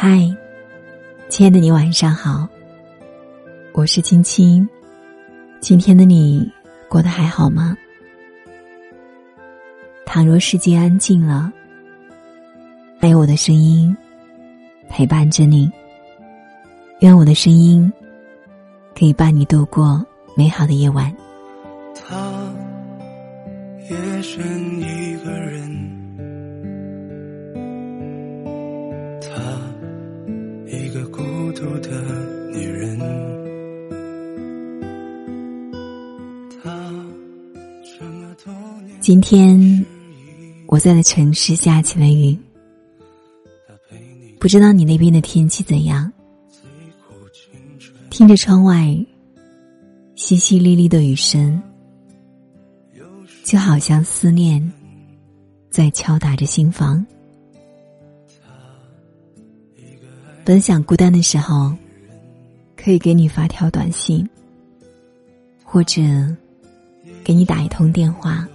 嗨，亲爱的你晚上好，我是青青。今天的你过得还好吗？倘若世界安静了，还有我的声音陪伴着你。愿我的声音可以伴你度过美好的夜晚。他夜深一个人，孤独的女人。她这么多年，今天我在的城市下起了雨，不知道你那边的天气怎样？听着窗外淅淅沥沥的雨声，就好像思念在敲打着心房。本想孤单的时候，可以给你发条短信，或者给你打一通电话，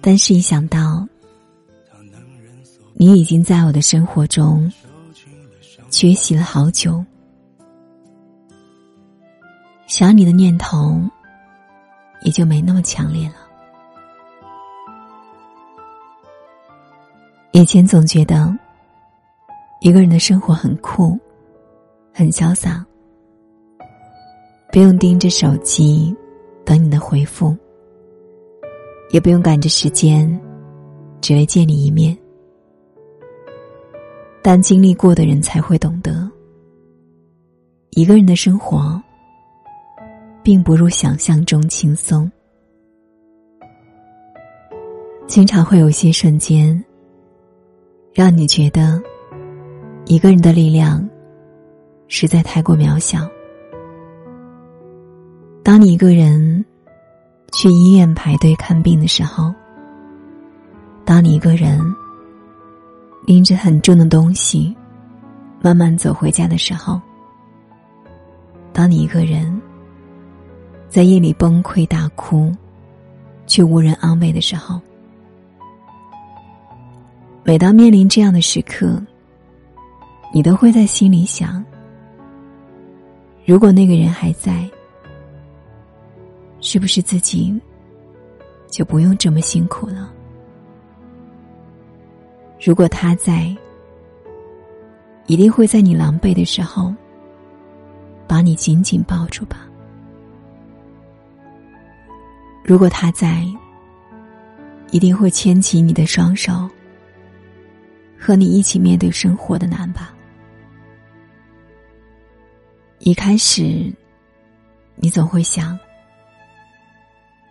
但是一想到你已经在我的生活中缺席了好久。想你的念头也就没那么强烈了。以前总觉得一个人的生活很酷，很潇洒，不用盯着手机等你的回复，也不用赶着时间只为见你一面。但经历过的人才会懂得，一个人的生活。并不如想象中轻松，经常会有一些瞬间，让你觉得一个人的力量实在太过渺小。当你一个人去医院排队看病的时候，当你一个人拎着很重的东西慢慢走回家的时候，当你一个人。在夜里崩溃大哭，却无人安慰的时候，每当面临这样的时刻，你都会在心里想：如果那个人还在，是不是自己就不用这么辛苦了？如果他在，一定会在你狼狈的时候，把你紧紧抱住吧。如果他在，一定会牵起你的双手，和你一起面对生活的难吧。一开始，你总会想，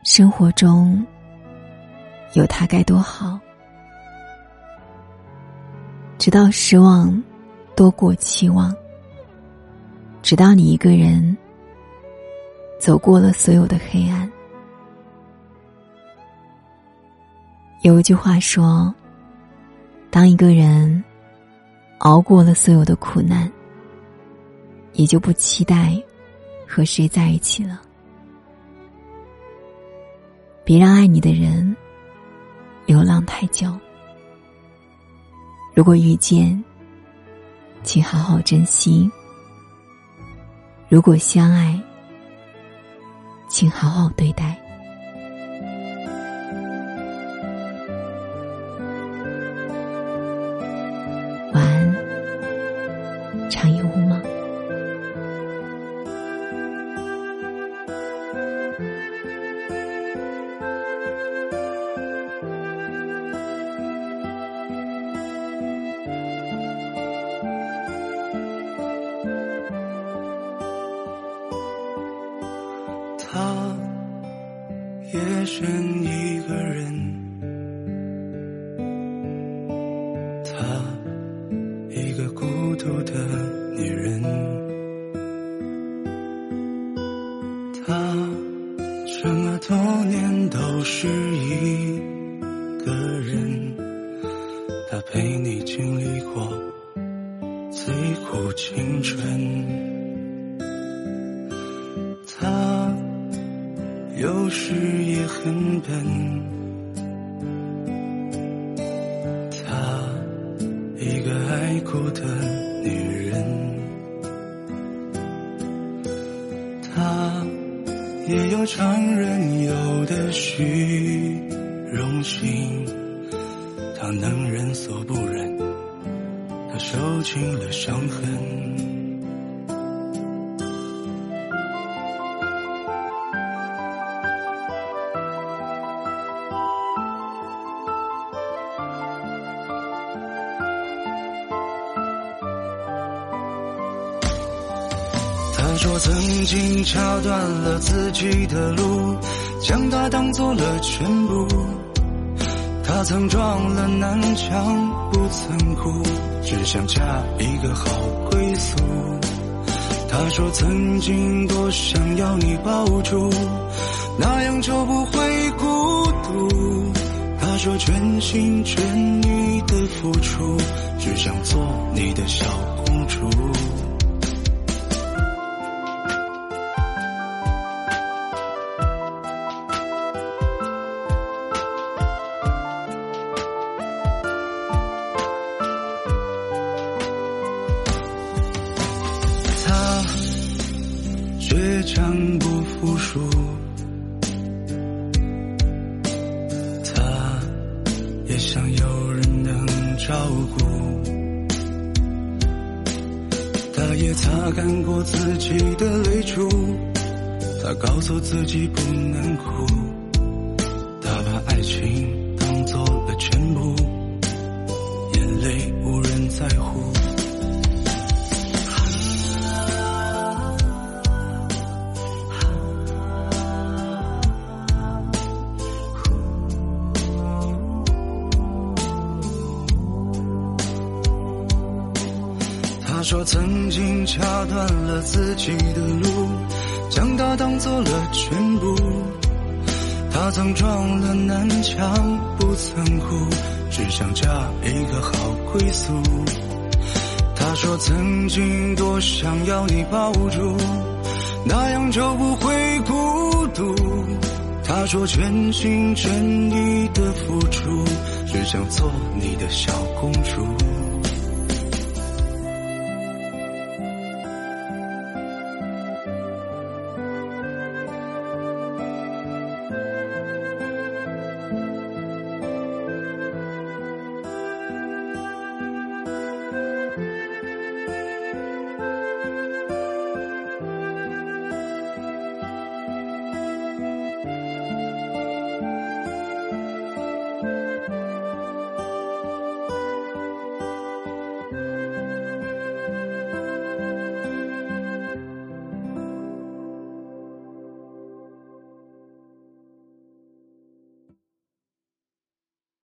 生活中有他该多好。直到失望多过期望，直到你一个人走过了所有的黑暗。有一句话说：“当一个人熬过了所有的苦难，也就不期待和谁在一起了。别让爱你的人流浪太久。如果遇见，请好好珍惜；如果相爱，请好好对待。”他夜深一个人，她一个孤独的女人，她这么多年都是一个人，她陪你经历过最苦青春。有时也很笨，她一个爱哭的女人。她也有常人有的虚荣心，她能忍所不忍，她受尽了伤痕。说曾经掐断了自己的路，将它当做了全部。他曾撞了南墙不曾哭，只想嫁一个好归宿。他说曾经多想要你抱住，那样就不会孤独。他说全心全意的付出，只想做你的小公主。倔强不服输，他也想有人能照顾，他也擦干过自己的泪珠，他告诉自己不能哭，说曾经掐断了自己的路，将它当做了全部。他曾撞了南墙不曾哭，只想嫁一个好归宿。他说曾经多想要你抱住，那样就不会孤独。他说全心全意的付出，只想做你的小公主。